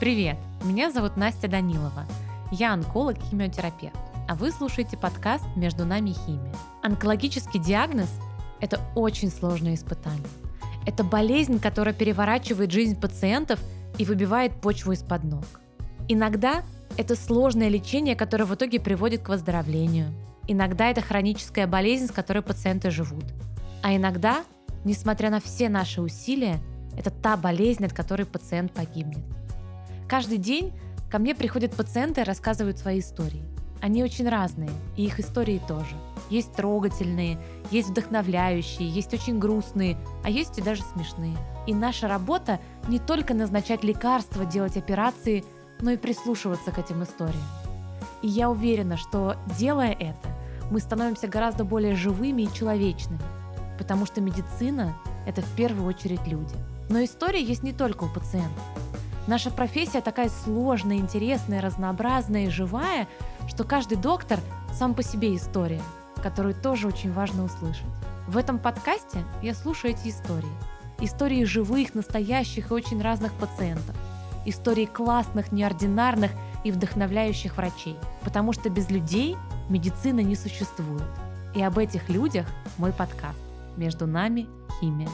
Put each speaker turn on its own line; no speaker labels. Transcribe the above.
Привет! Меня зовут Настя Данилова. Я онколог-химиотерапевт, а вы слушаете подкаст «Между нами химия». Онкологический диагноз – это очень сложное испытание. Это болезнь, которая переворачивает жизнь пациентов и выбивает почву из-под ног. Иногда это сложное лечение, которое в итоге приводит к выздоровлению. Иногда это хроническая болезнь, с которой пациенты живут. А иногда, несмотря на все наши усилия, это та болезнь, от которой пациент погибнет. Каждый день ко мне приходят пациенты и рассказывают свои истории. Они очень разные, и их истории тоже. Есть трогательные, есть вдохновляющие, есть очень грустные, а есть и даже смешные. И наша работа не только назначать лекарства, делать операции, но и прислушиваться к этим историям. И я уверена, что делая это, мы становимся гораздо более живыми и человечными, потому что медицина – это в первую очередь люди. Но история есть не только у пациентов. Наша профессия такая сложная, интересная, разнообразная и живая, что каждый доктор сам по себе история, которую тоже очень важно услышать. В этом подкасте я слушаю эти истории. Истории живых, настоящих и очень разных пациентов. Истории классных, неординарных и вдохновляющих врачей. Потому что без людей медицина не существует. И об этих людях мой подкаст «Между нами химия».